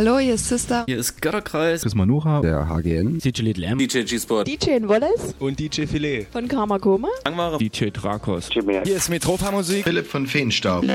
Hallo, hier ist Sister. Hier ist Götterkreis. Chris Manuha. Der HGN. DJ Little M. DJ G-Sport. DJ Wallace. Und DJ Filet. Von Karma Koma. Angmare. DJ Drakos. Hier ist Metropa Musik. Philipp von Feenstaub.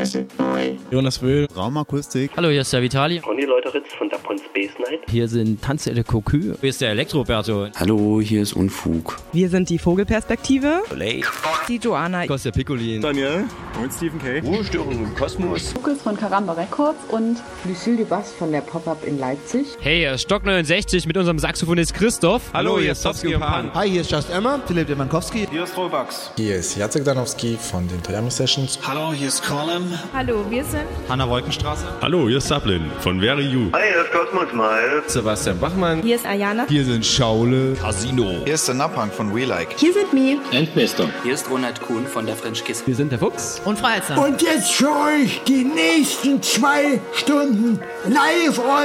Jonas Wöhl. Raumakustik. Hallo, hier ist der Vitali. Ronny Leuteritz von Dapon Space Night. Hier sind Tanzelle Cocu. Hier ist der Elektroberto. Hallo, hier ist Unfug. Wir sind die Vogelperspektive. Olay. Die Joanna. Kostja Piccolin. Daniel. Und Stephen K. Ruhestörung im Kosmos. Lukas von Karamba Records und Lucille Dubas von der Pop-Up in Leipzig. Hey, Stock 69 mit unserem Saxophonist Christoph. Hallo, hier ist Topski und Pan. Hi, hier ist Just Emma. Philipp Demankowski. Hier ist Robax. Hier ist Jacek Danowski von den Triami Sessions. Hallo, hier ist Colin. Hallo, wir sind Hanna Wolkenstraße. Hallo, hier ist Sablin von Very You. Hi, hier ist Cosmos Miles. Sebastian Bachmann. Hier ist Ayana. Hier sind Schaule. Casino. Hier ist der Napang von We Like. Hier sind Mi. Endbester. Hier ist Ronald Kuhn von der French Kiss. Wir sind der Fuchs. Und Freizer. Und jetzt für euch die nächsten zwei Stunden live on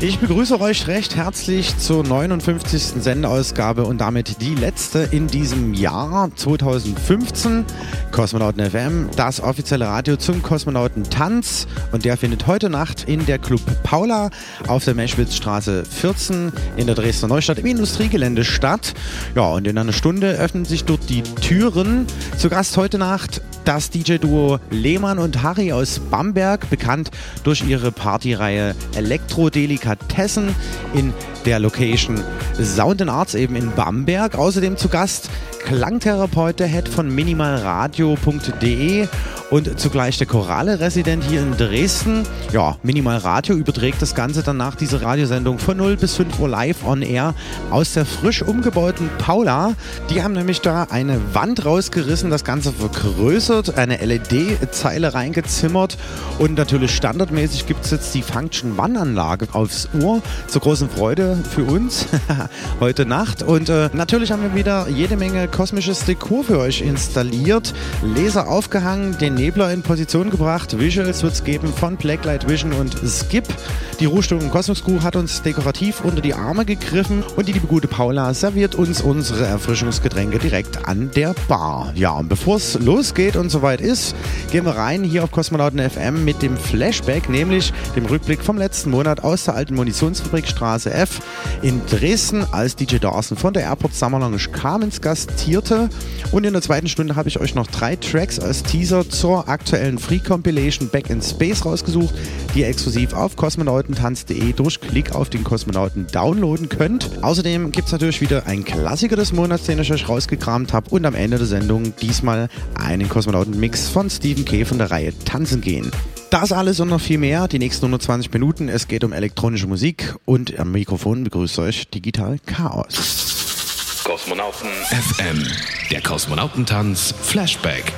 Ich begrüße euch recht herzlich zur 59. Sendeausgabe und damit die letzte in diesem Jahr 2015. Kosmonauten FM, das offizielle Radio zum Kosmonautentanz und der findet heute Nacht in der Club Paula auf der Meschwitzstraße 14 in der Dresdner Neustadt im Industriegelände statt. Ja, und in einer Stunde öffnen sich dort die Türen. Zu Gast heute Nacht das DJ-Duo Lehmann und Harry aus Bamberg, bekannt durch ihre Partyreihe Elektrodelikatessen in der Location Sound and Arts eben in Bamberg. Außerdem zu Gast Klangtherapeut der Head von minimalradio.de und zugleich der Chorale-Resident hier in Dresden. Ja, Minimal Radio überträgt das Ganze dann nach dieser Radiosendung von 0 bis 5 Uhr live on air aus der frisch umgebauten Paula. Die haben nämlich da eine Wand rausgerissen, das Ganze vergrößert, eine LED-Zeile reingezimmert und natürlich standardmäßig gibt es jetzt die Function One-Anlage aufs Ohr zur großen Freude für uns heute Nacht. Und äh, natürlich haben wir wieder jede Menge kosmisches Dekor für euch installiert, Laser aufgehangen, den Nebler in Position gebracht. Visuals wird es geben von Blacklight Vision und Skip. Die Ruhestörung Cosmos Crew hat uns dekorativ unter die Arme gegriffen und die liebe gute Paula serviert uns unsere Erfrischungsgetränke direkt an der Bar. Ja, und bevor es losgeht und soweit ist, gehen wir rein hier auf Kosmonauten FM mit dem Flashback, nämlich dem Rückblick vom letzten Monat aus der alten Munitionsfabrik Straße F in Dresden, als DJ Dawson von der Airport Summer Lounge Carmens gastierte. Und in der zweiten Stunde habe ich euch noch drei Tracks als Teaser zur aktuellen Free Compilation Back in Space rausgesucht, die ihr exklusiv auf kosmonautentanz.de durch Klick auf den Kosmonauten downloaden könnt. Außerdem gibt es natürlich wieder einen Klassiker des Monats, den ich euch rausgekramt habe und am Ende der Sendung diesmal einen Kosmonauten-Mix von Stephen K. von der Reihe Tanzen gehen. Das alles und noch viel mehr, die nächsten 120 Minuten. Es geht um elektronische Musik und am Mikrofon begrüßt euch Digital Chaos. Kosmonauten FM, der Kosmonautentanz Flashback.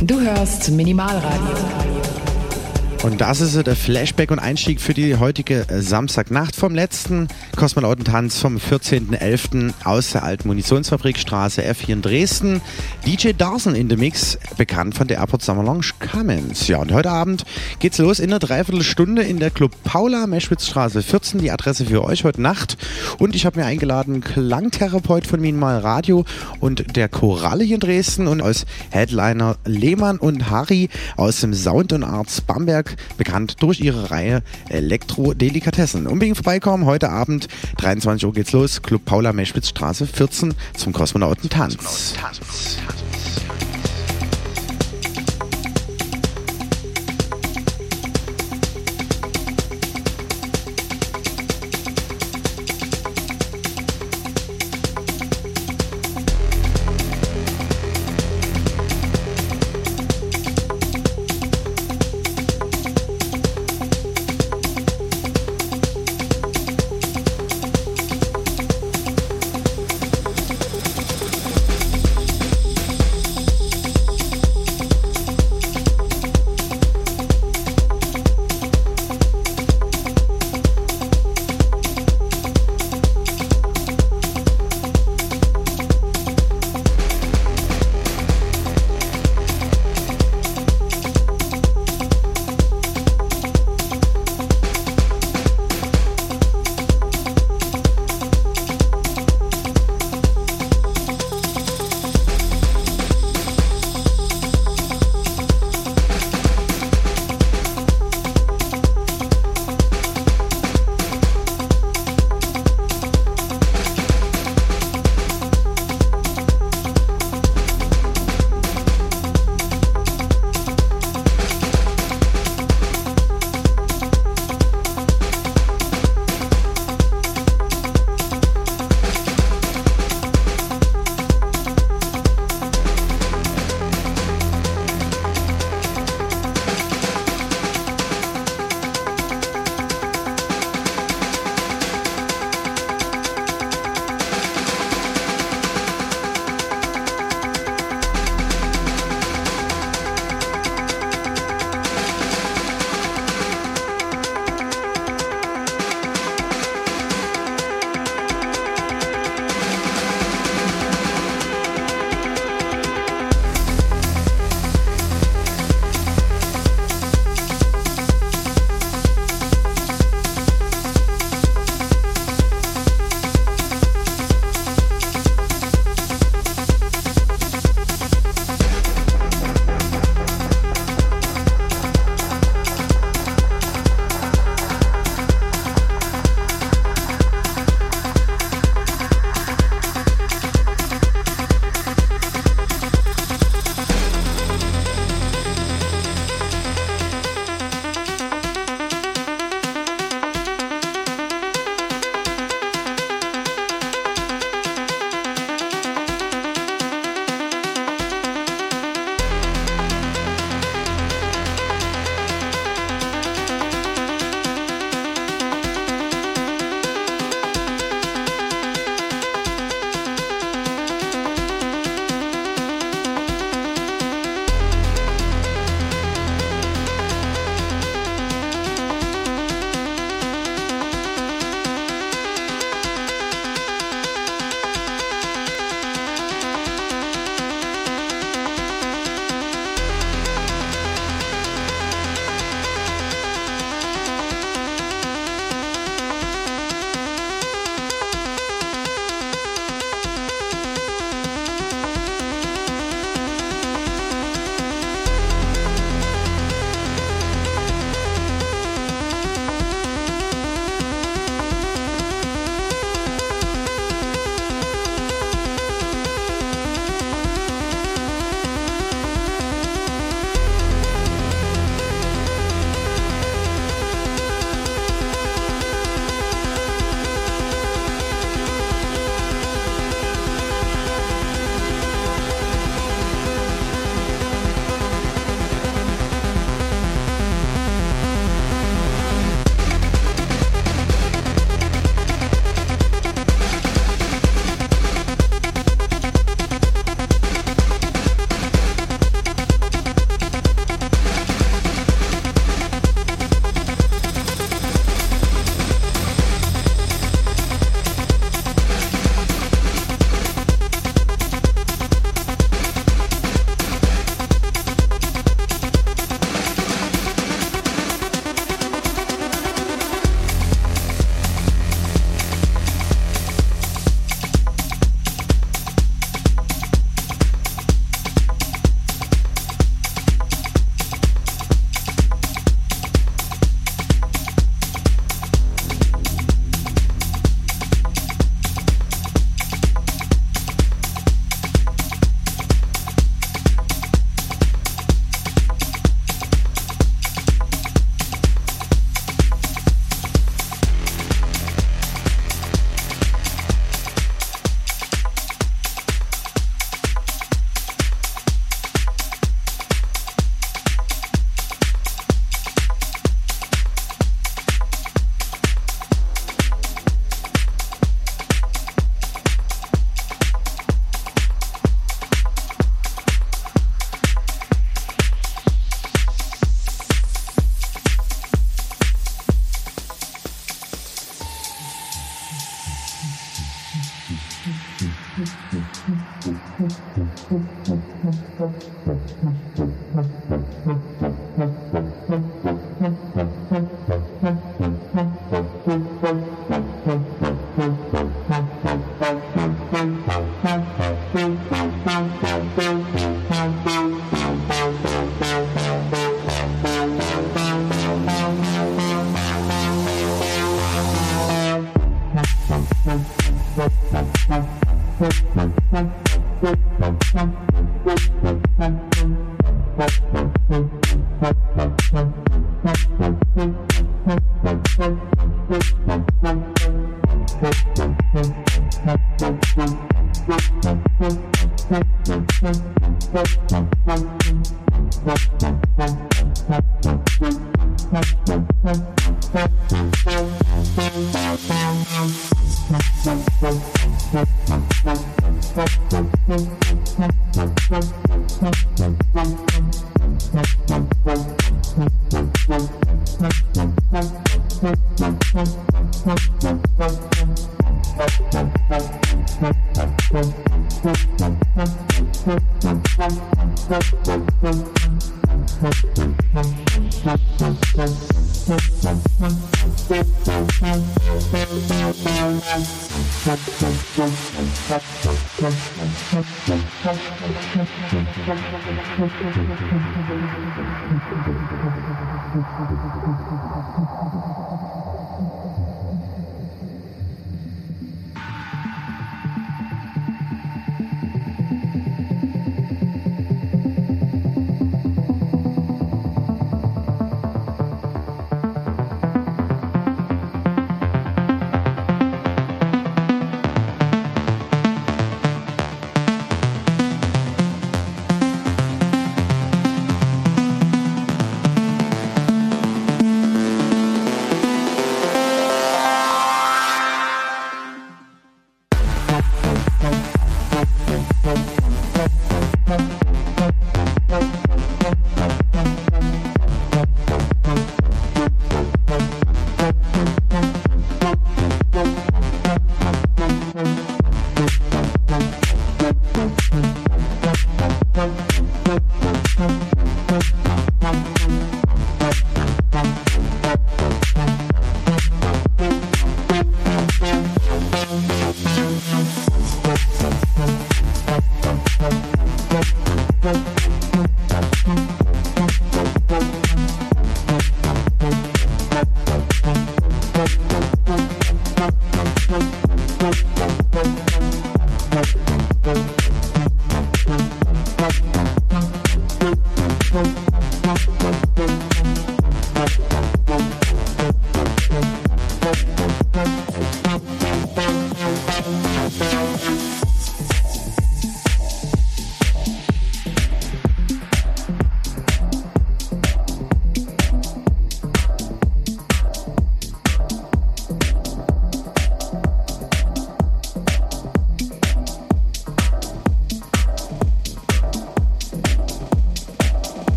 Du hörst Minimalradio. Und das ist der Flashback und Einstieg für die heutige Samstagnacht vom letzten Kosmonautentanz vom 14.11. aus der alten Munitionsfabrikstraße F4 in Dresden. DJ Darson in the Mix, bekannt von der Airport Summer Lounge Cummins. Ja, und heute Abend geht's los in einer Dreiviertelstunde in der Club Paula, Meschwitzstraße 14, die Adresse für euch heute Nacht. Und ich habe mir eingeladen, Klangtherapeut von Minimal Radio und der Choralle hier in Dresden und als Headliner Lehmann und Harry aus dem Sound und Arts Bamberg bekannt durch ihre Reihe Elektro-Delikatessen. Unbedingt vorbeikommen, heute Abend, 23 Uhr geht's los, Club Paula Meschwitzstraße 14 zum Kosmonautentanz. Kosmonautentanz.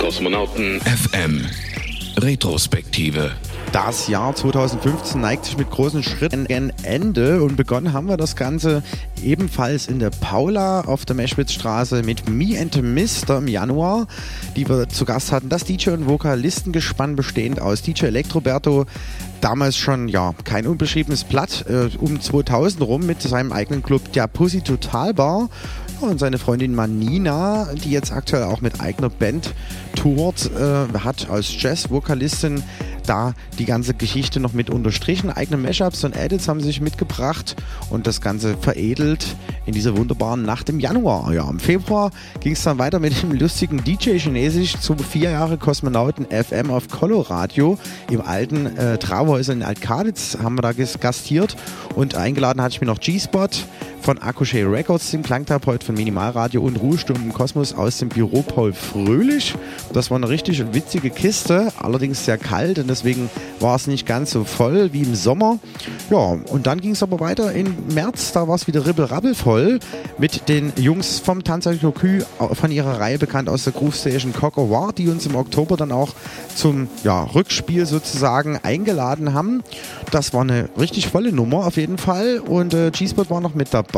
Kosmonauten FM Retrospektive. Das Jahr 2015 neigt sich mit großen Schritten gen Ende und begonnen haben wir das Ganze ebenfalls in der Paula auf der Meschwitzstraße mit Me and Mister im Januar, die wir zu Gast hatten. Das DJ- und Vokalistengespann bestehend aus DJ Elektroberto, damals schon ja kein unbeschriebenes Blatt, äh, um 2000 rum mit seinem eigenen Club der Pussy Total Bar und seine Freundin Manina, die jetzt aktuell auch mit eigener Band tourt, äh, hat als Jazz-Vokalistin da die ganze Geschichte noch mit unterstrichen. Eigene Mashups und Edits haben sich mitgebracht und das Ganze veredelt in dieser wunderbaren Nacht im Januar. Ja, im Februar ging es dann weiter mit dem lustigen DJ Chinesisch zu vier Jahre Kosmonauten FM auf Coloradio im alten äh, Trauhäuser in Altkaditz haben wir da gastiert und eingeladen hatte ich mir noch G-Spot von Akushe Records, dem Klangtherapeut von Minimalradio und Ruhestunden Kosmos aus dem Büro Paul Fröhlich. Das war eine richtig witzige Kiste, allerdings sehr kalt und deswegen war es nicht ganz so voll wie im Sommer. Ja, und dann ging es aber weiter im März, da war es wieder ribbel voll mit den Jungs vom Tanzer Cocu von ihrer Reihe bekannt aus der Groove Station Coco War, die uns im Oktober dann auch zum ja, Rückspiel sozusagen eingeladen haben. Das war eine richtig volle Nummer auf jeden Fall und äh, G-Spot war noch mit dabei.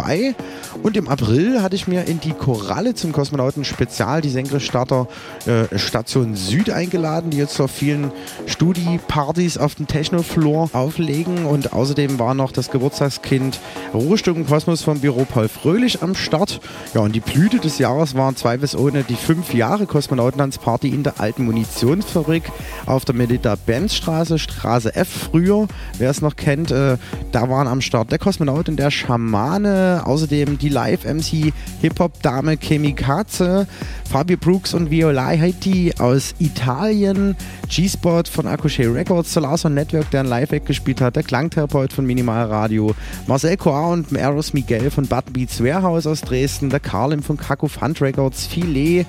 Und im April hatte ich mir in die Koralle zum Kosmonauten Spezial die Senkrechtstarter äh, Station Süd eingeladen, die jetzt auf vielen Studi-Partys auf dem Techno-Floor auflegen. Und außerdem war noch das Geburtstagskind Ruhestunden Kosmos vom Büro Paul Fröhlich am Start. Ja, und die Blüte des Jahres waren zweifelsohne die fünf Jahre Kosmonautentanzparty in der alten Munitionsfabrik auf der Medita-Benz-Straße, Straße F früher. Wer es noch kennt, äh, da waren am Start der Kosmonaut und der Schamane, außerdem die Live-MC Hip-Hop-Dame Chemikaze, Fabio Brooks und Viola Haiti aus Italien, G-Spot von Akushe Records, Solarson Network, der ein Live-Act gespielt hat, der Klangtherapeut von Minimal Radio, Marcel Coa und Eros Miguel von Button Beats Warehouse aus Dresden, der Carlin von Kaku Fund Records, Filet,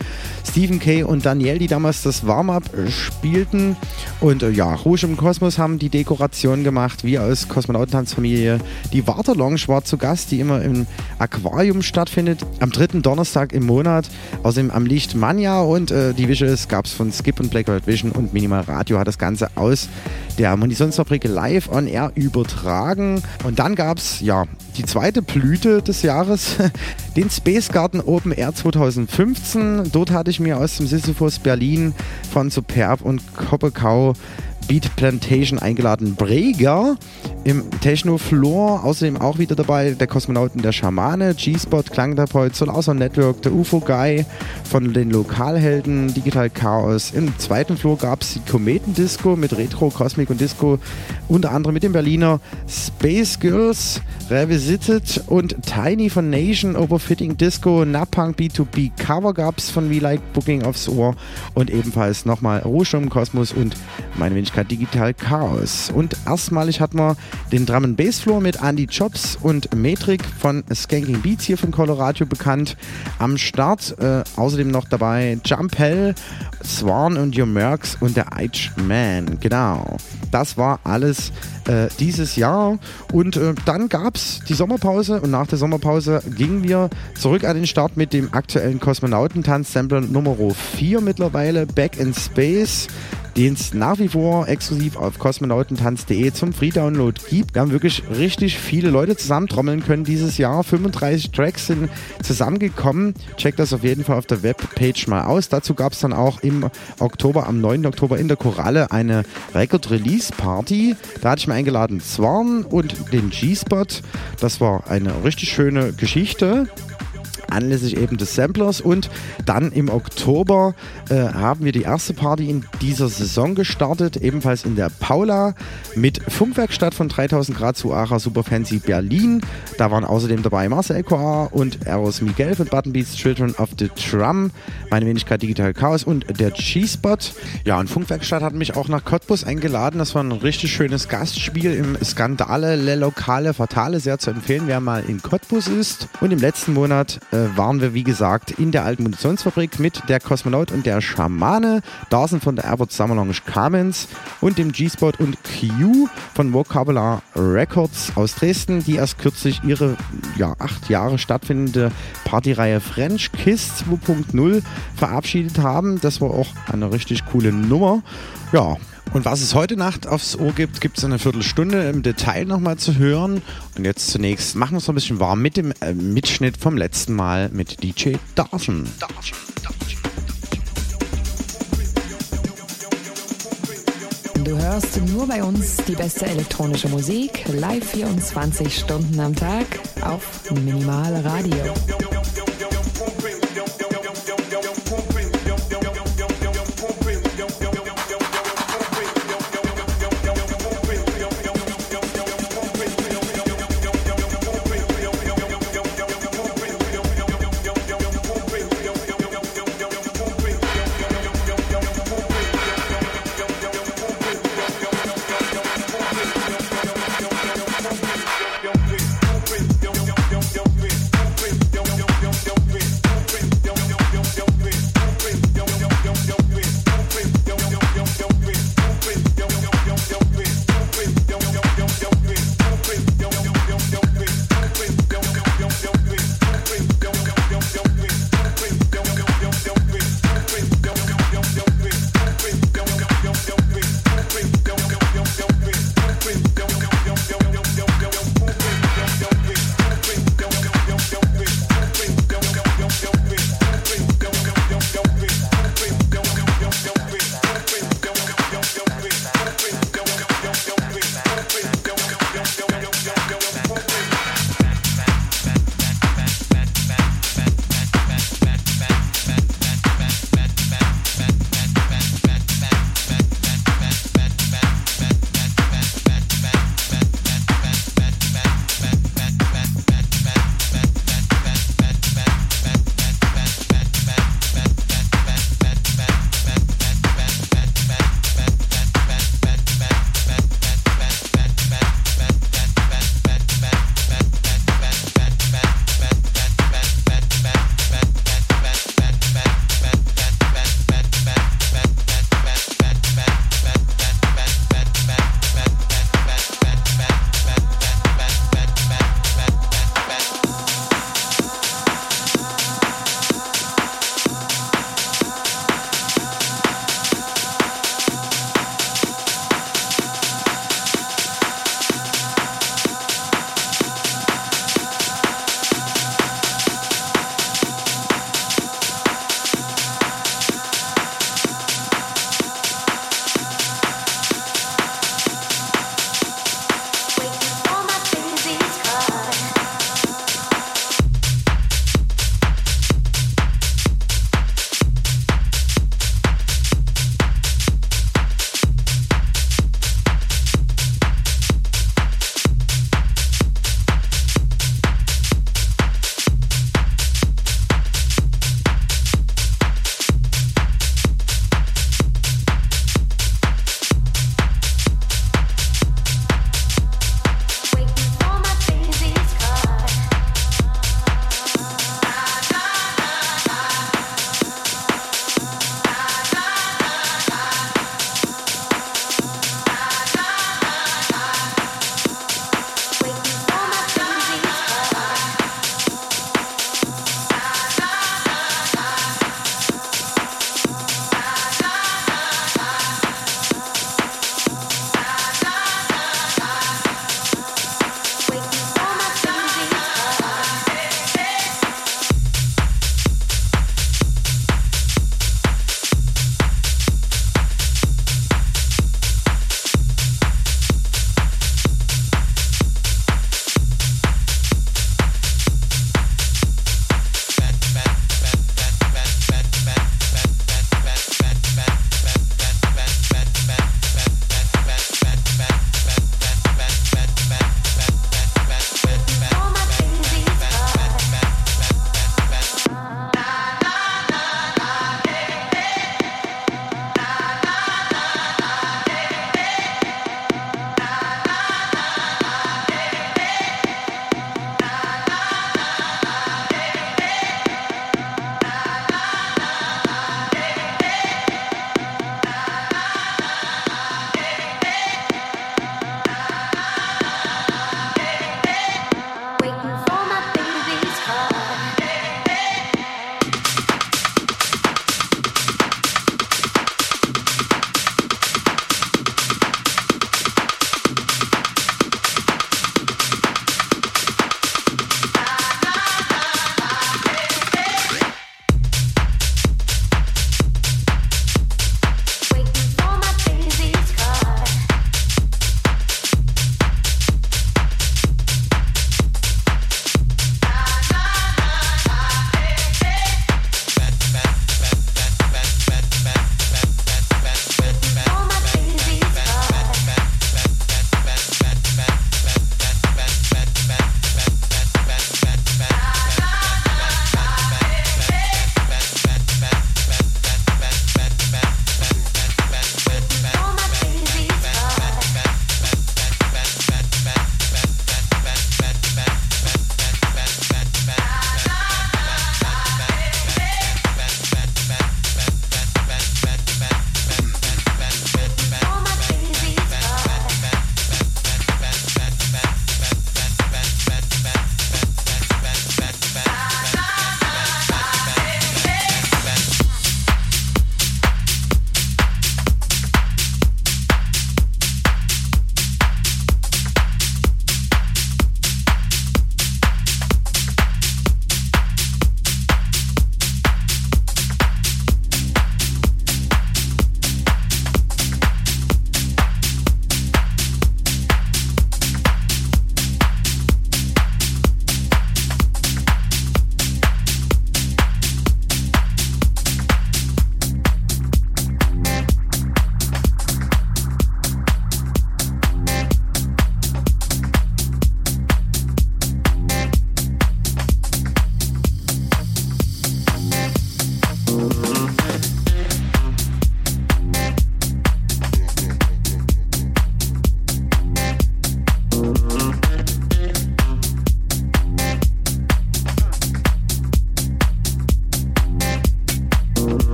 Stephen K. und Daniel, die damals das Warm-Up spielten. Und äh, ja, Rouge im Kosmos haben die Dekoration gemacht, wie aus Kosmonautentanzfamilie. Die Warter Lounge war zu Gast, die immer im Aquarium stattfindet, am dritten Donnerstag im Monat. Außerdem am Licht Mania und äh, die Visuals gab es von Skip und Black White Vision und Minimal Radio hat das Ganze aus der Munitionsfabrik live on air übertragen. Und dann gab es ja die zweite Blüte des Jahres, den Space Garden Open Air 2015. Dort hatte ich mir aus dem Sisyphus Berlin von Superb und Koppekau Beat Plantation eingeladen. Breger im Techno Floor, außerdem auch wieder dabei der Kosmonauten der Schamane, G-Spot, Klangtherapeut, Solarson Network, der UFO Guy von den Lokalhelden, Digital Chaos. Im zweiten Floor gab es die Kometendisco mit Retro, Cosmic und Disco, unter anderem mit dem Berliner Space Girls, Revisited und Tiny von Nation, Overfitting Disco, Napunk B2B Cover gab es von We Like Booking aufs Ohr und ebenfalls nochmal Ruhestrom Kosmos und meine Wenigkeit Digital Chaos. Und erstmalig hatten wir den Drum Bass Floor mit Andy Chops und Metric von Skanking Beats hier von Colorado bekannt am Start. Äh, außerdem noch dabei Jump Hell, Swan und Your Mercs und der H Man. Genau. Das war alles äh, dieses Jahr. Und äh, dann gab es die Sommerpause und nach der Sommerpause gingen wir zurück an den Start mit dem aktuellen Kosmonautentanz-Sampler Nummer 4 mittlerweile, Back in Space den es nach wie vor exklusiv auf kosmonautentanz.de zum Free-Download gibt. Wir haben wirklich richtig viele Leute zusammentrommeln können dieses Jahr. 35 Tracks sind zusammengekommen. Checkt das auf jeden Fall auf der Webpage mal aus. Dazu gab es dann auch im Oktober, am 9. Oktober in der Koralle eine Record-Release-Party. Da hatte ich mir eingeladen Zwarn und den G-Spot. Das war eine richtig schöne Geschichte anlässlich eben des Samplers. Und dann im Oktober äh, haben wir die erste Party in dieser Saison gestartet, ebenfalls in der Paula mit Funkwerkstatt von 3000 Grad zu Ara Super Fancy Berlin. Da waren außerdem dabei Marcel Coa und Eros Miguel von Button Beats Children of the Drum, meine Wenigkeit Digital Chaos und der G-Spot. Ja, und Funkwerkstatt hat mich auch nach Cottbus eingeladen. Das war ein richtig schönes Gastspiel im Skandale Le Lokale Fatale, sehr zu empfehlen, wer mal in Cottbus ist. Und im letzten Monat äh, waren wir, wie gesagt, in der alten Munitionsfabrik mit der Kosmonaut und der Schamane. Da sind von der Airport Summer Lounge Carmens und dem G-Spot und Q von Vocabular Records aus Dresden, die erst kürzlich ihre ja, acht Jahre stattfindende Partyreihe French Kiss 2.0 verabschiedet haben. Das war auch eine richtig coole Nummer. Ja, und was es heute Nacht aufs Ohr gibt, gibt es eine Viertelstunde im Detail nochmal zu hören. Und jetzt zunächst machen wir es noch ein bisschen warm mit dem äh, Mitschnitt vom letzten Mal mit DJ Dawson. Du hörst nur bei uns die beste elektronische Musik, live 24 Stunden am Tag auf Minimal Radio.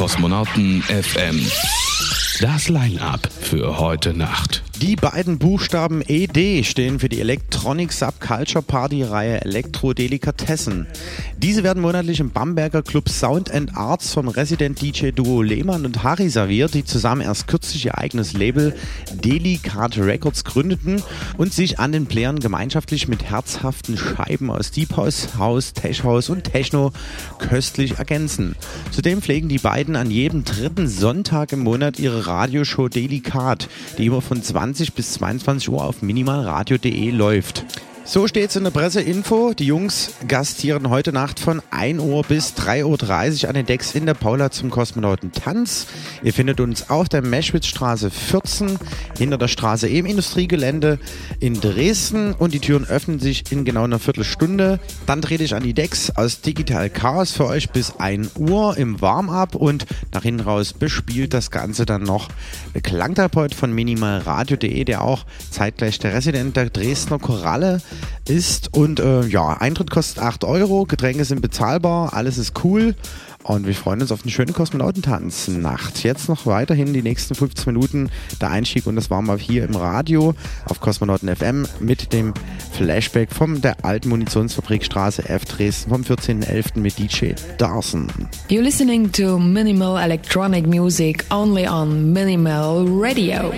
Kosmonauten FM. Das Line-Up für heute Nacht. Die beiden Buchstaben ED stehen für die Electronic Subculture Party Reihe Elektro Delikatessen. Diese werden monatlich im Bamberger Club Sound and Arts vom Resident DJ Duo Lehmann und Harry serviert, die zusammen erst kürzlich ihr eigenes Label Delicat Records gründeten und sich an den Playern gemeinschaftlich mit herzhaften Scheiben aus Deep House, House, Tech House und Techno köstlich ergänzen. Zudem pflegen die beiden an jedem dritten Sonntag im Monat ihre Radioshow Delicat, die immer von 20 bis 22 Uhr auf minimalradio.de läuft. So steht's in der Presseinfo. Die Jungs gastieren heute Nacht von 1 Uhr bis 3.30 Uhr an den Decks in der Paula zum Kosmonauten Tanz. Ihr findet uns auf der Meschwitzstraße 14 hinter der Straße im Industriegelände in Dresden und die Türen öffnen sich in genau einer Viertelstunde. Dann trete ich an die Decks aus Digital Chaos für euch bis 1 Uhr im Warm-up und nach hinten raus bespielt das Ganze dann noch der Klangtherapeut von minimalradio.de, der auch zeitgleich der Resident der Dresdner Koralle ist. Und äh, ja, Eintritt kostet 8 Euro, Getränke sind bezahlbar, alles ist cool. Und wir freuen uns auf eine schöne Kosmonautentanz-Nacht. Jetzt noch weiterhin die nächsten 15 Minuten der Einstieg und das war mal hier im Radio auf Kosmonauten FM mit dem Flashback von der alten Munitionsfabrikstraße F Dresden vom 14.11. mit DJ Darson. You're listening to Minimal Electronic Music only on Minimal Radio.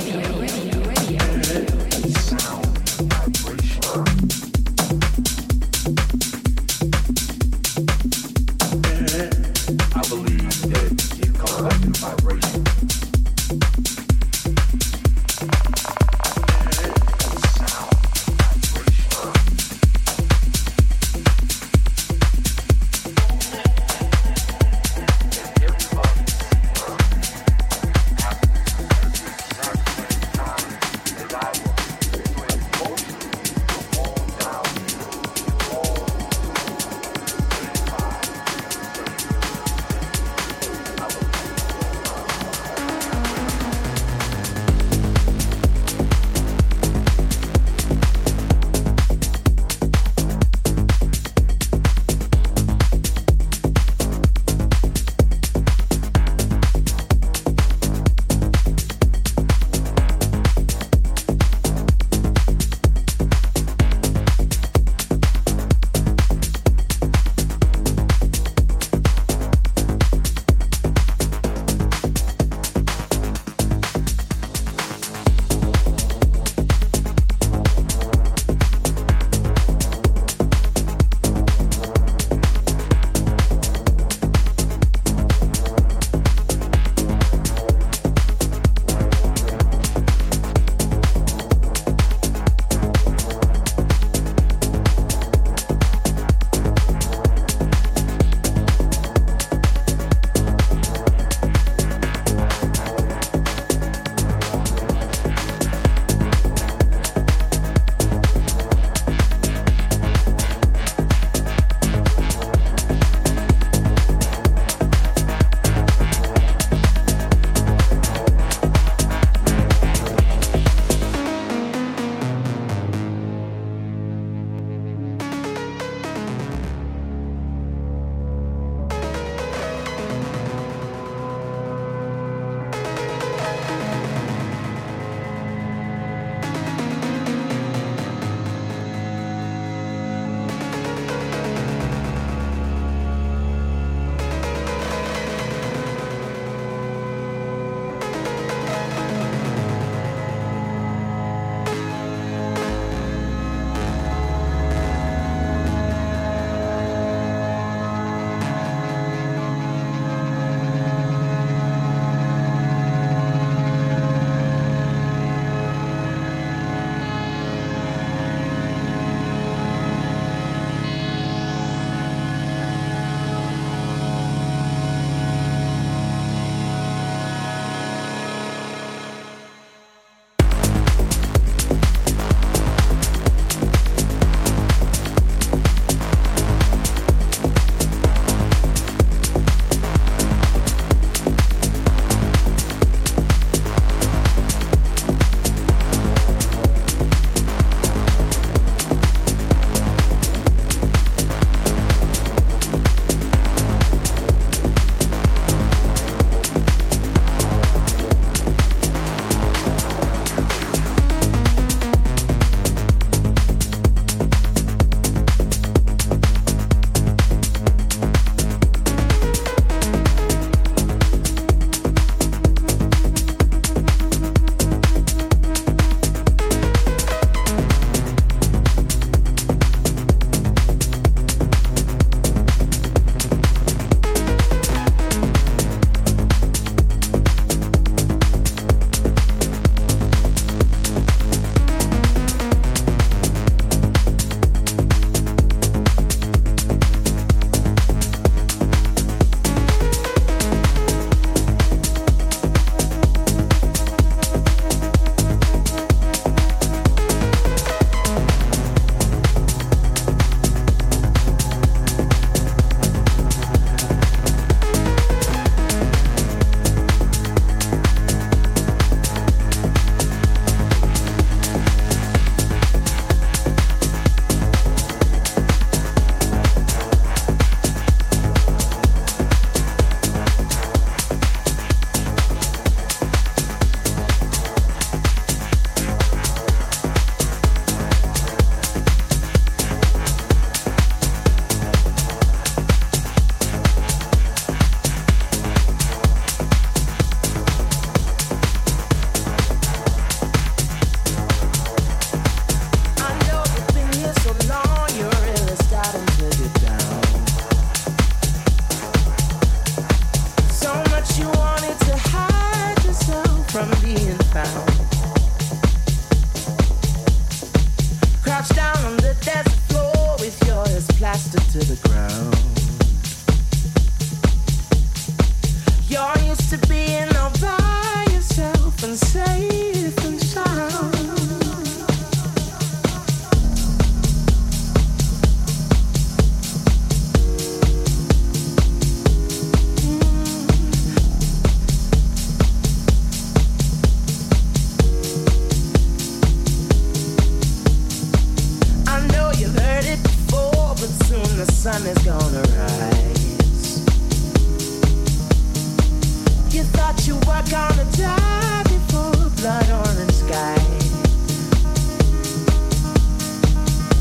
you, are gonna die before blood on the sky.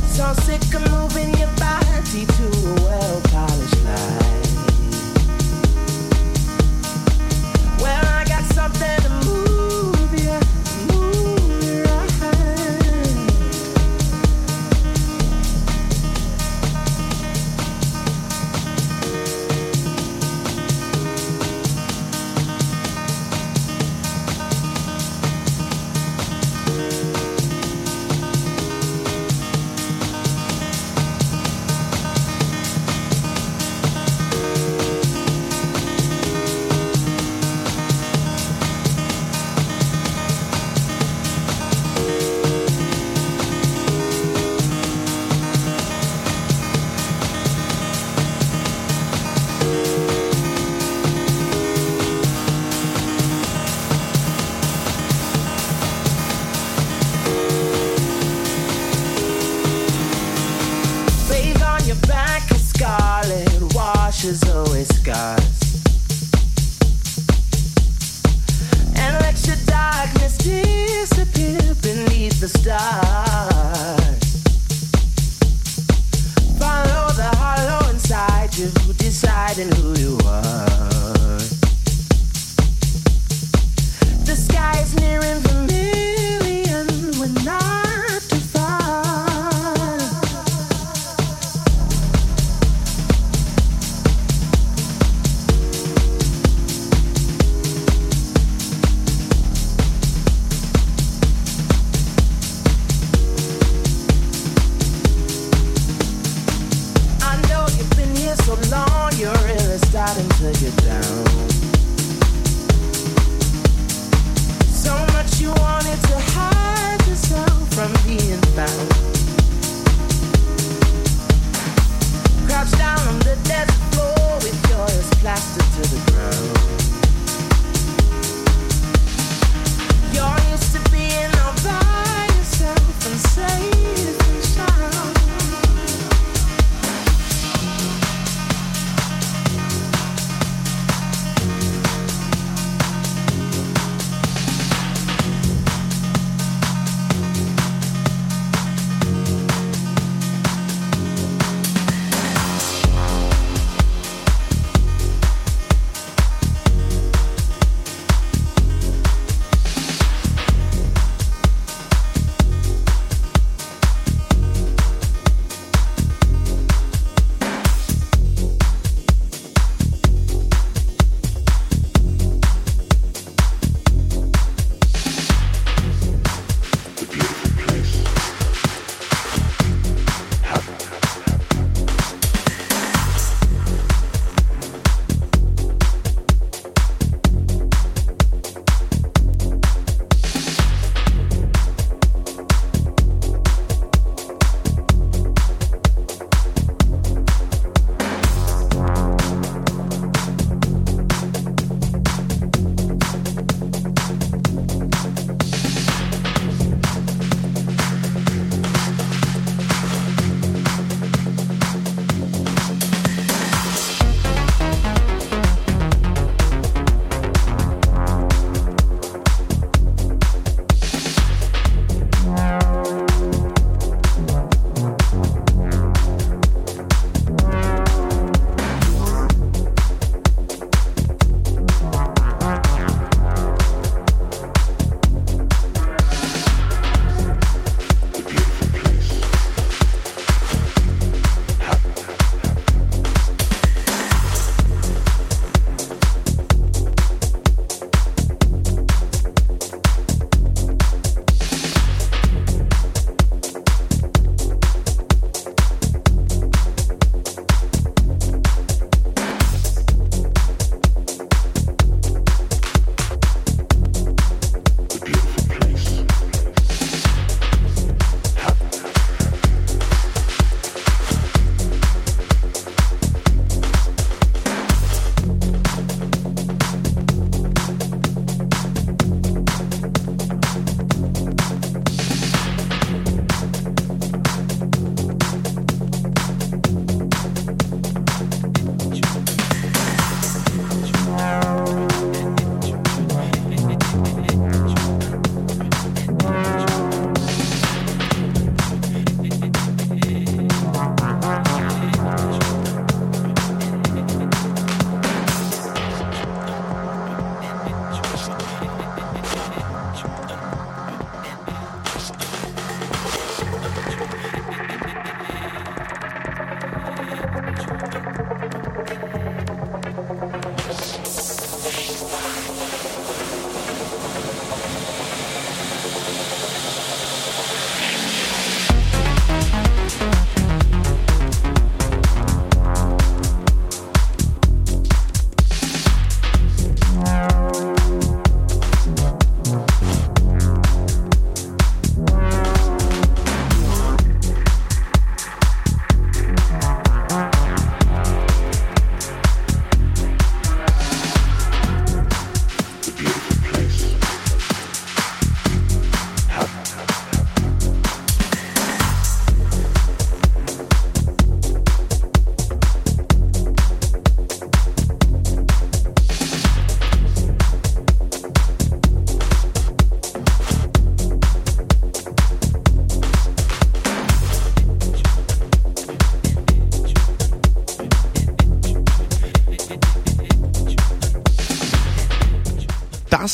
So sick of moving your body to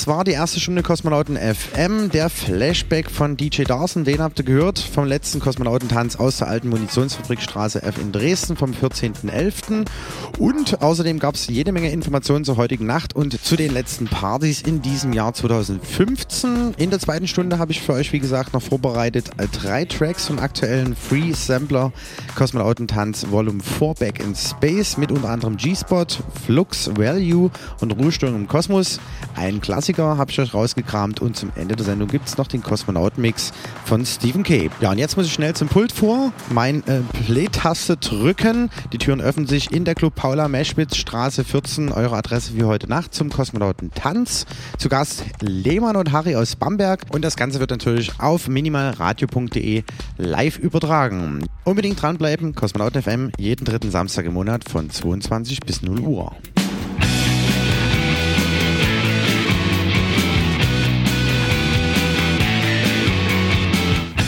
Das war die erste Stunde Kosmonauten FM. Der Flashback von DJ Darson, den habt ihr gehört vom letzten Kosmonautentanz aus der alten Munitionsfabrikstraße F in Dresden vom 14.11. Und außerdem gab es jede Menge Informationen zur heutigen Nacht und zu den letzten Partys in diesem Jahr 2015. In der zweiten Stunde habe ich für euch, wie gesagt, noch vorbereitet drei Tracks vom aktuellen Free Sampler Kosmonautentanz Volume 4 Back in Space mit unter anderem G-Spot, Flux, Value und Ruhestörung im Kosmos. Ein Klassiker habe ich euch rausgekramt und zum Ende der Sendung gibt es noch den Kosmonauten-Mix von Stephen K. Ja, und jetzt muss ich schnell zum Pult vor, mein äh, Play-Taste drücken. Die Türen öffnen sich in der Club Paula Meschwitz Straße 14. Eure Adresse für heute Nacht zum Kosmonauten-Tanz. Zu Gast Lehmann und Harry aus Bamberg und das Ganze wird natürlich auf minimalradio.de live übertragen. Unbedingt dranbleiben, Kosmonauten FM, jeden dritten Samstag im Monat von 22 bis 0 Uhr.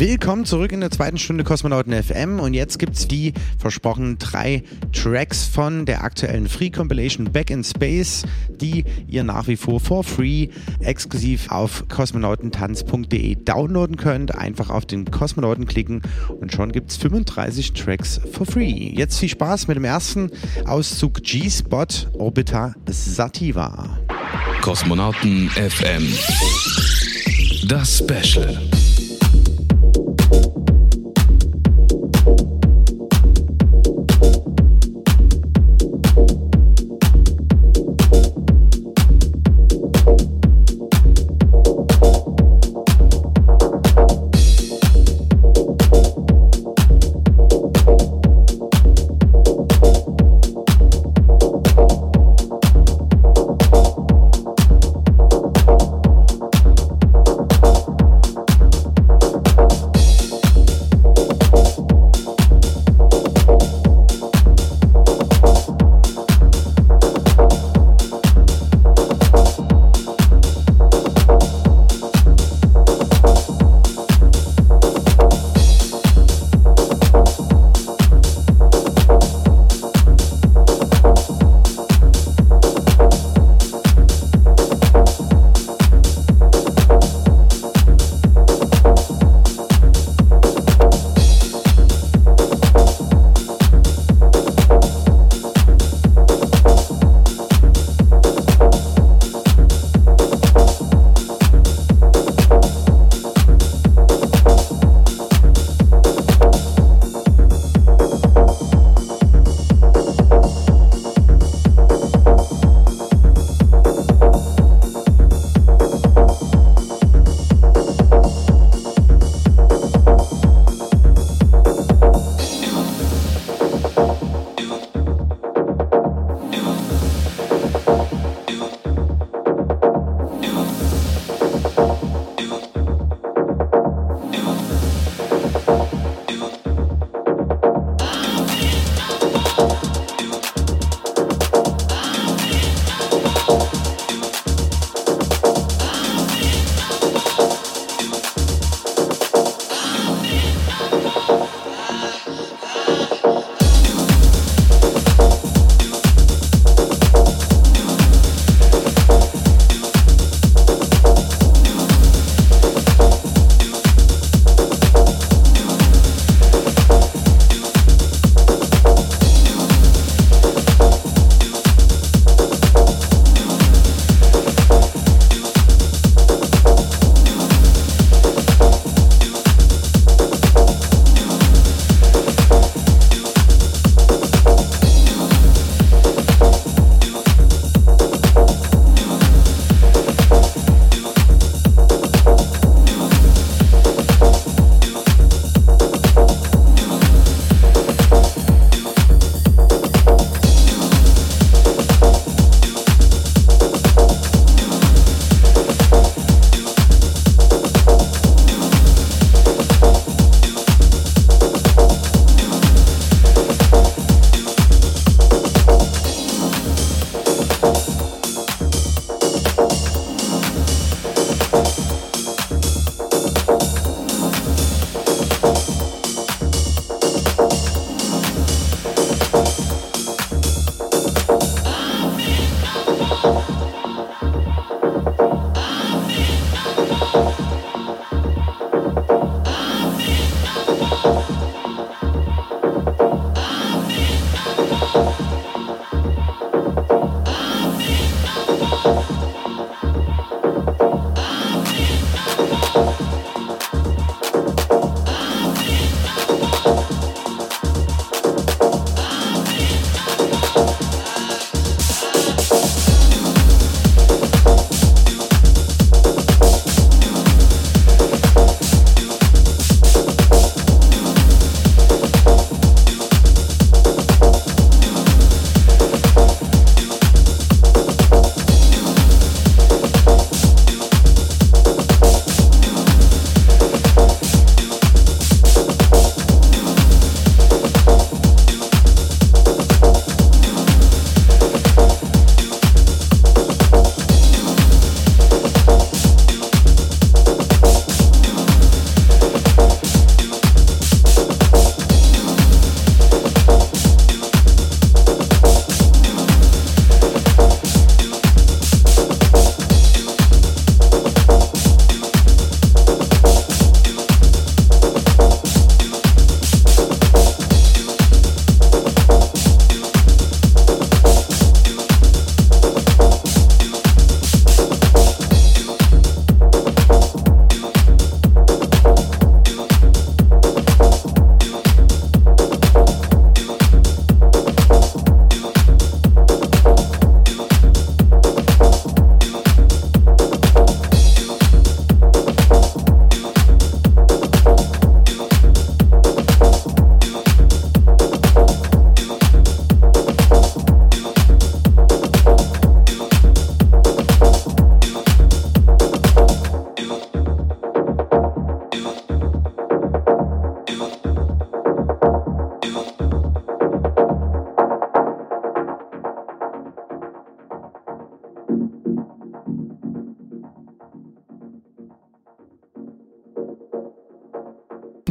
Willkommen zurück in der zweiten Stunde Kosmonauten FM und jetzt gibt's die versprochenen drei Tracks von der aktuellen Free Compilation Back in Space, die ihr nach wie vor for free exklusiv auf kosmonautentanz.de downloaden könnt. Einfach auf den Kosmonauten klicken und schon gibt's 35 Tracks for free. Jetzt viel Spaß mit dem ersten Auszug G-Spot Orbiter Sativa. Kosmonauten FM. Das Special.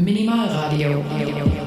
Minimalradio. Ja,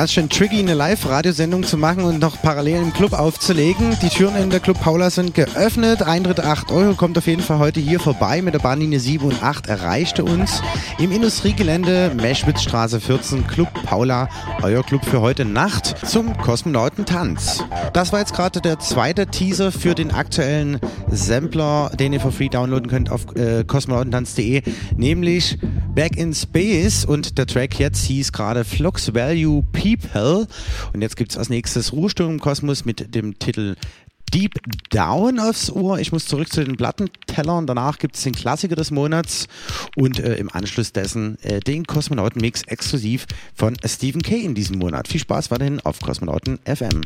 ganz schön tricky, eine Live-Radiosendung zu machen und noch parallel im Club aufzulegen. Die Türen in der Club Paula sind geöffnet. Eintritt 8 Euro. Kommt auf jeden Fall heute hier vorbei mit der Bahnlinie 7 und 8. Erreichte uns im Industriegelände Meschwitzstraße 14 Club Paula. Euer Club für heute Nacht zum Kosmonautentanz. Das war jetzt gerade der zweite Teaser für den aktuellen Sampler, den ihr for free downloaden könnt auf äh, kosmonautentanz.de, nämlich Back in Space und der Track jetzt hieß gerade Flux Value People und jetzt gibt es als nächstes Ruhesturm im Kosmos mit dem Titel Deep Down aufs Ohr. Ich muss zurück zu den Plattentellern. Danach gibt es den Klassiker des Monats und äh, im Anschluss dessen äh, den Kosmonauten-Mix exklusiv von Stephen Kay in diesem Monat. Viel Spaß weiterhin auf Kosmonauten FM.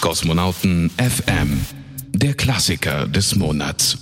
Kosmonauten FM, der Klassiker des Monats.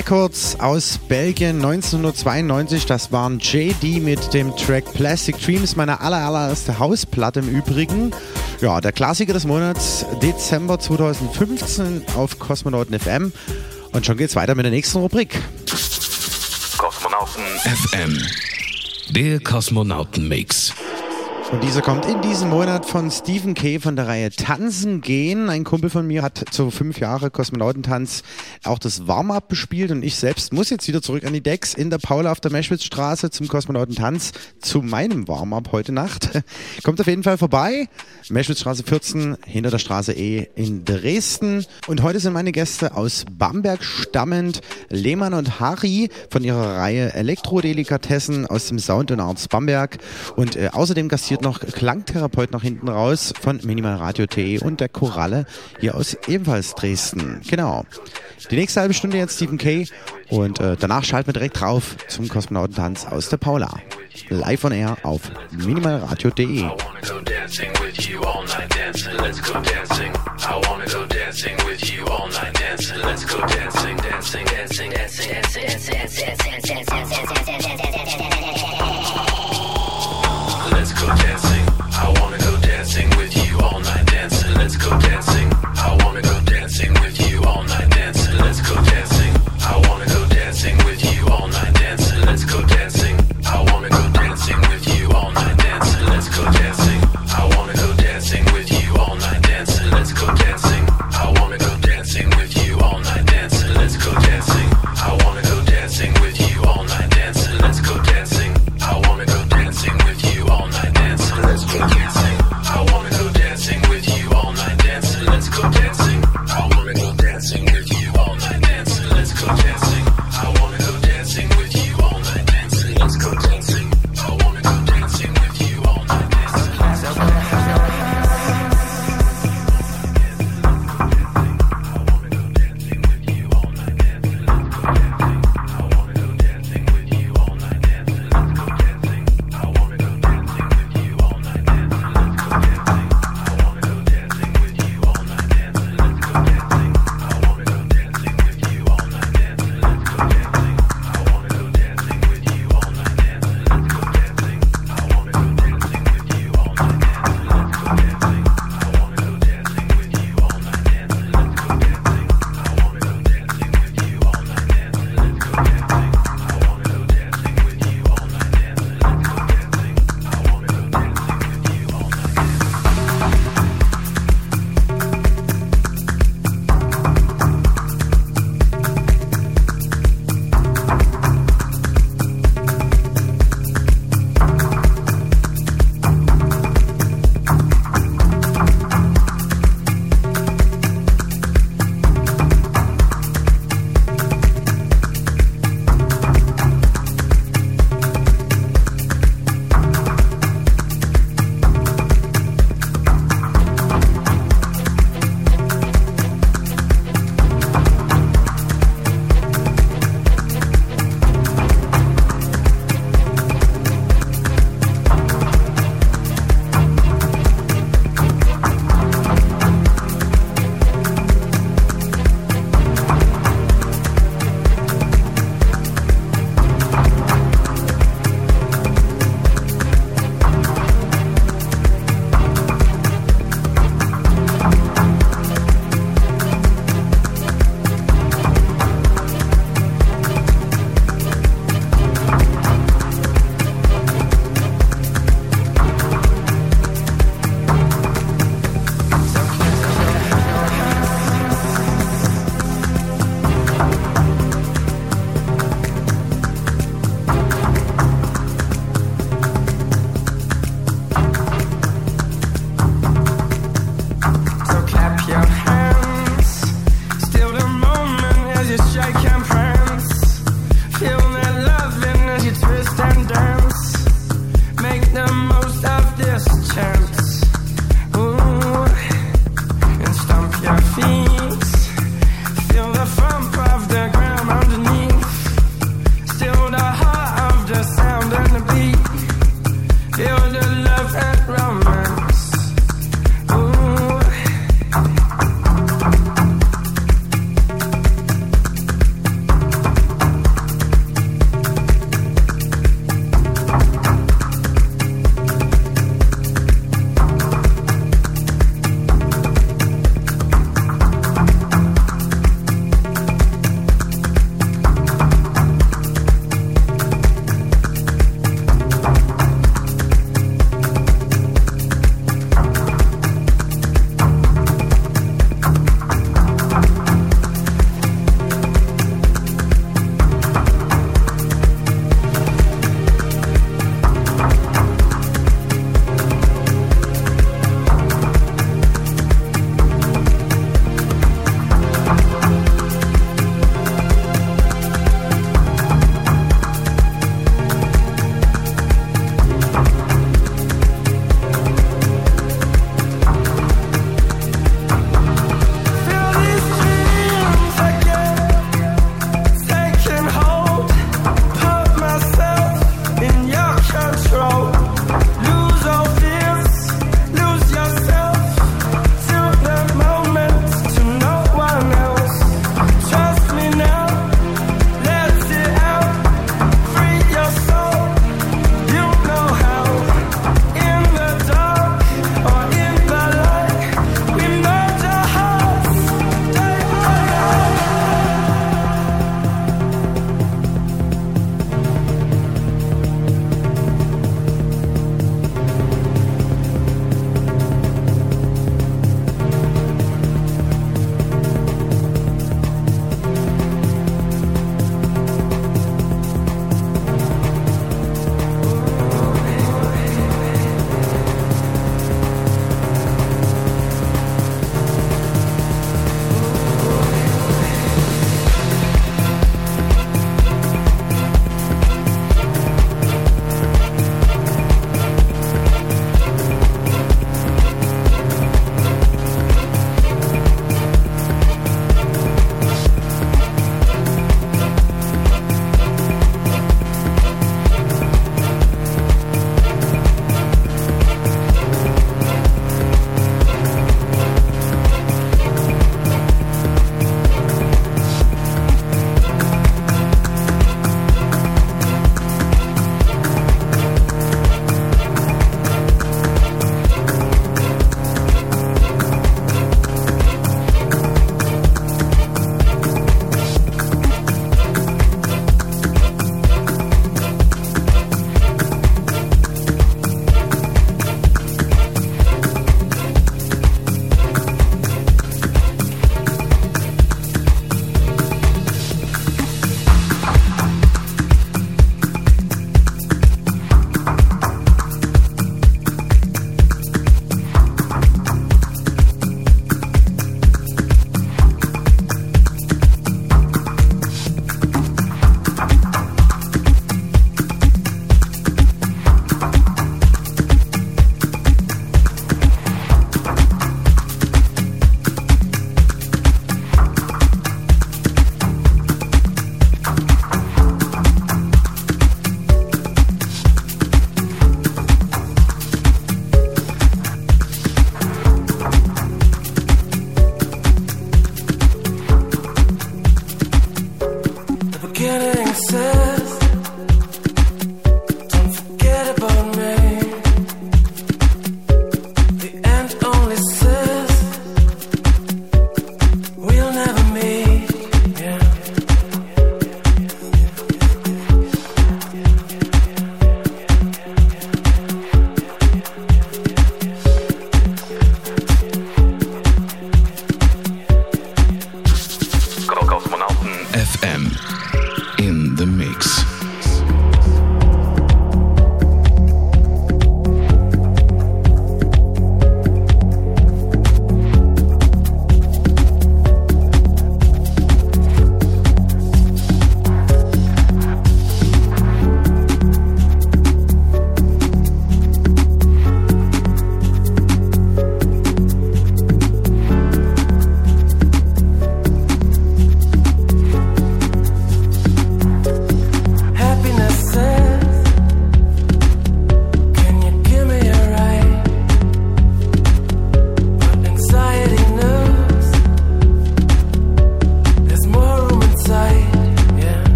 Records aus Belgien 1992. Das waren JD mit dem Track Plastic Dreams, meine aller, allererste Hausplatte im Übrigen. Ja, der Klassiker des Monats, Dezember 2015 auf Kosmonauten FM. Und schon geht's weiter mit der nächsten Rubrik. Kosmonauten FM. Der Kosmonauten-Mix. Und dieser kommt in diesem Monat von Stephen Kay von der Reihe Tanzen gehen. Ein Kumpel von mir hat zu fünf Jahre Kosmonautentanz auch das Warm-up bespielt und ich selbst muss jetzt wieder zurück an die Decks in der Paula auf der Meschwitzstraße zum Kosmonautentanz zu meinem Warm-up heute Nacht. Kommt auf jeden Fall vorbei. Meschwitzstraße 14 hinter der Straße E in Dresden. Und heute sind meine Gäste aus Bamberg stammend Lehmann und Harry von ihrer Reihe Elektrodelikatessen aus dem Sound und Arts Bamberg und äh, außerdem gastiert noch Klangtherapeut nach hinten raus von minimalradio.de und der Koralle hier aus ebenfalls Dresden. Genau. Die nächste halbe Stunde jetzt Stephen Kay und äh, danach schalten wir direkt drauf zum Kosmonautentanz aus der Paula. Live on Air auf minimalradio.de.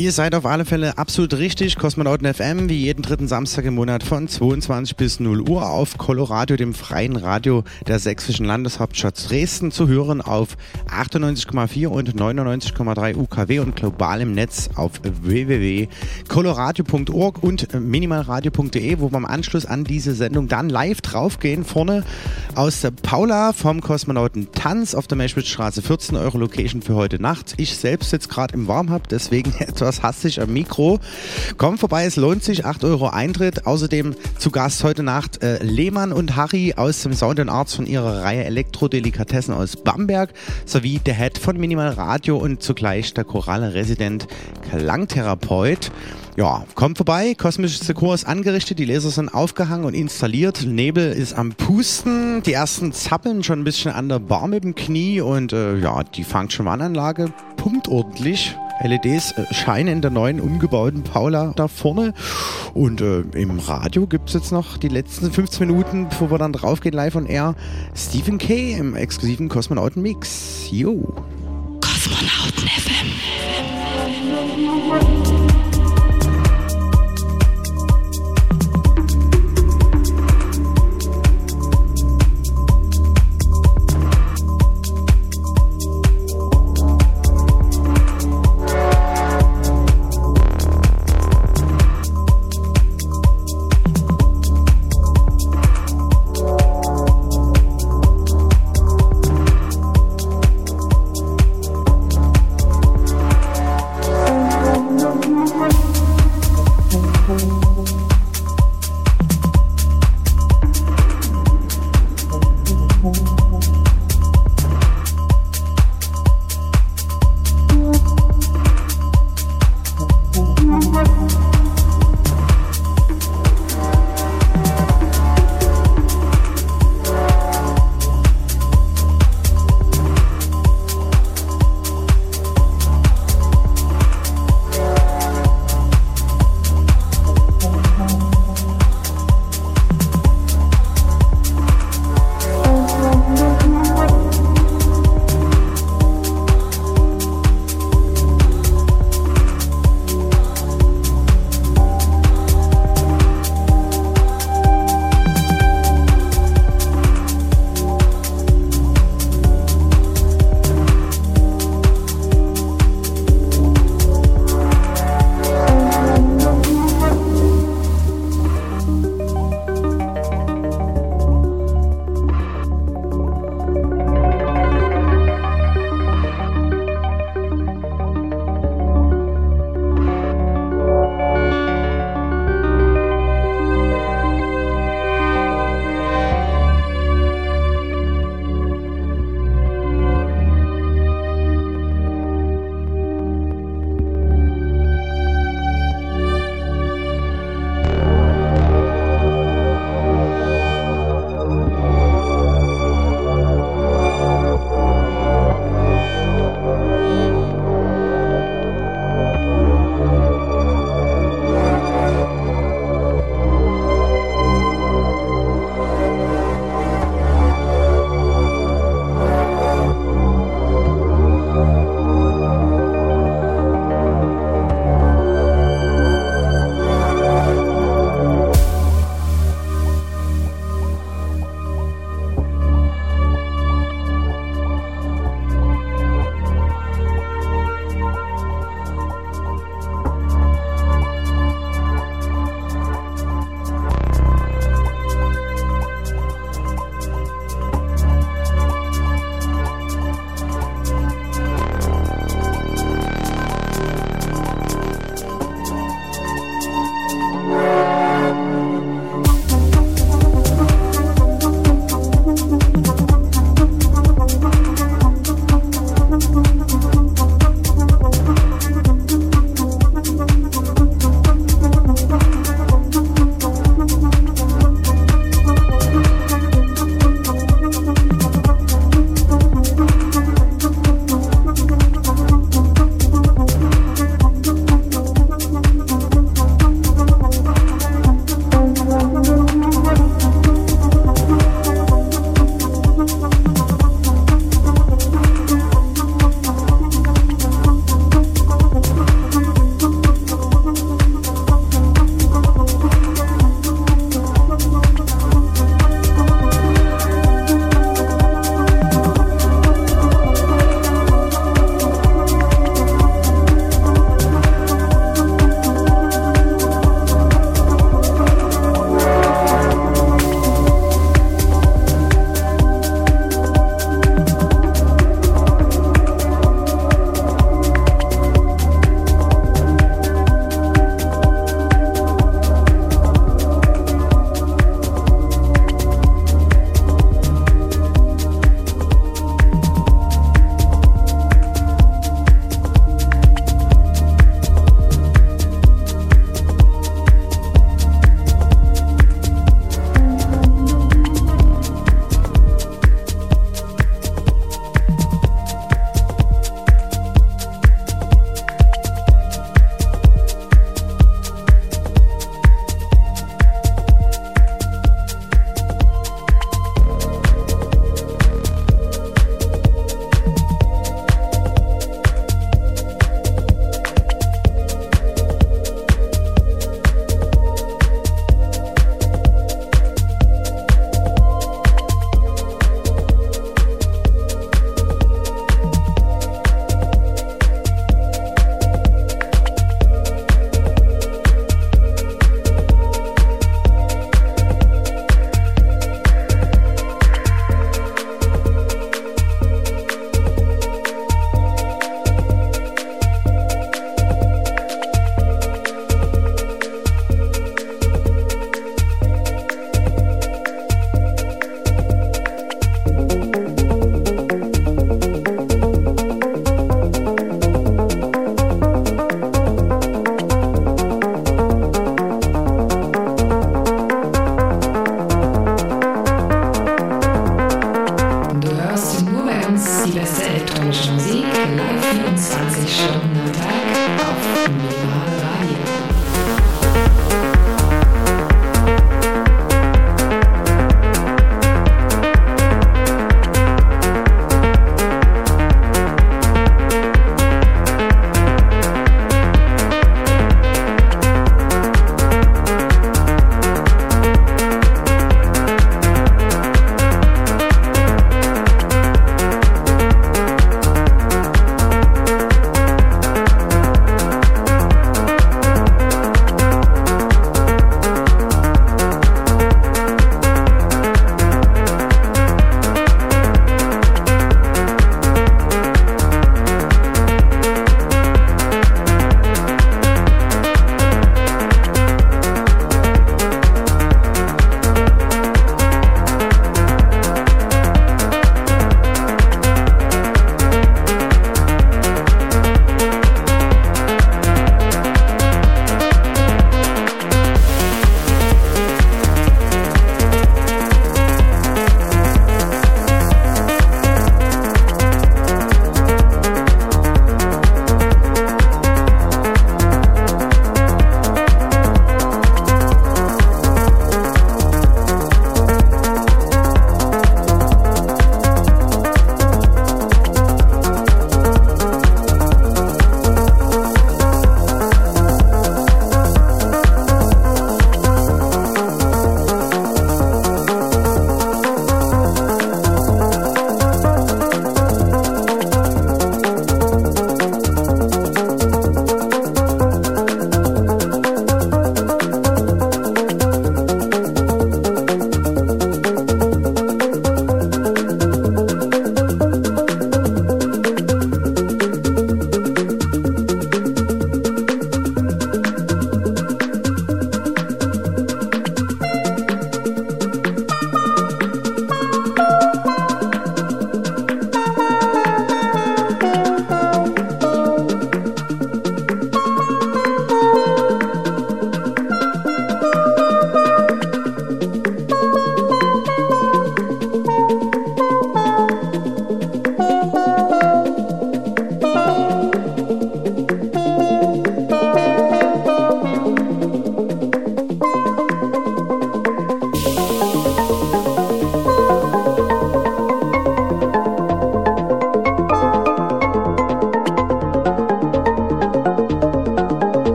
Ihr seid auf alle Fälle absolut richtig. Kosmonauten FM, wie jeden dritten Samstag im Monat von 22 bis 0 Uhr auf Coloradio, dem freien Radio der sächsischen Landeshauptstadt Dresden, zu hören auf 98,4 und 99,3 UKW und global im Netz auf www.coloradio.org und minimalradio.de, wo wir im Anschluss an diese Sendung dann live draufgehen. Vorne aus der Paula vom Kosmonauten Tanz auf der Meschwitzstraße 14 Euro Location für heute Nacht. Ich selbst sitze gerade im Warm-Up, deswegen etwas hastig am Mikro. Kommt vorbei, es lohnt sich, 8 Euro Eintritt. Außerdem zu Gast heute Nacht äh, Lehmann und Harry aus dem Sound Arts von ihrer Reihe Elektrodelikatessen aus Bamberg sowie der Head von Minimal Radio und zugleich der chorale Resident Klangtherapeut. Ja, kommt vorbei. Kosmisches Dekor ist angerichtet, die Laser sind aufgehangen und installiert. Nebel ist am Pusten. Die ersten zappeln schon ein bisschen an der Bar mit dem Knie und äh, ja, die Function-Anlage pumpt ordentlich. LEDs äh, scheinen in der neuen umgebauten Paula da vorne. Und äh, im Radio gibt es jetzt noch die letzten 15 Minuten, bevor wir dann draufgehen, live on air. Stephen K. im exklusiven Kosmonauten-Mix. Jo. Kosmonauten FM.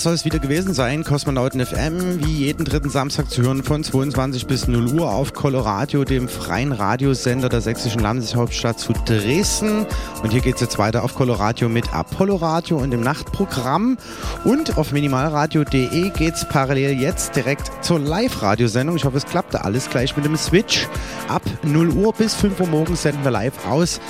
Das soll es wieder gewesen sein. Kosmonauten FM, wie jeden dritten Samstag zu hören von 22 bis 0 Uhr auf Coloradio, dem freien Radiosender der sächsischen Landeshauptstadt zu Dresden. Und hier geht es jetzt weiter auf Coloradio mit Apollo Radio und dem Nachtprogramm. Und auf minimalradio.de geht es parallel jetzt direkt zur Live-Radiosendung. Ich hoffe, es klappt alles gleich mit dem Switch. Ab 0 Uhr bis 5 Uhr morgens senden wir live aus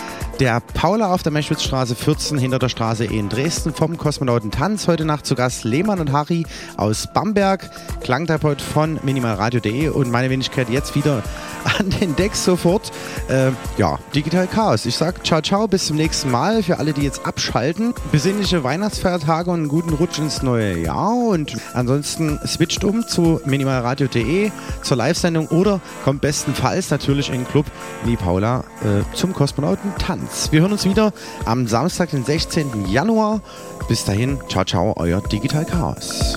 der Paula auf der Meschwitzstraße 14 hinter der Straße in Dresden vom Kosmonauten Tanz. Heute Nacht zu Gast Lehmann und Harry aus Bamberg, Klangtherapeut von minimalradio.de und meine Wenigkeit jetzt wieder an den Decks sofort. Äh, ja, Digital Chaos. Ich sag ciao, ciao, bis zum nächsten Mal. Für alle, die jetzt abschalten, besinnliche Weihnachtsfeiertage und einen guten Rutsch ins neue Jahr. Und ansonsten switcht um zu minimalradio.de zur Live-Sendung oder kommt bestenfalls natürlich in den Club wie Paula äh, zum Kosmonauten Tanz. Wir hören uns wieder am Samstag, den 16. Januar. Bis dahin, ciao, ciao, euer Digital Chaos.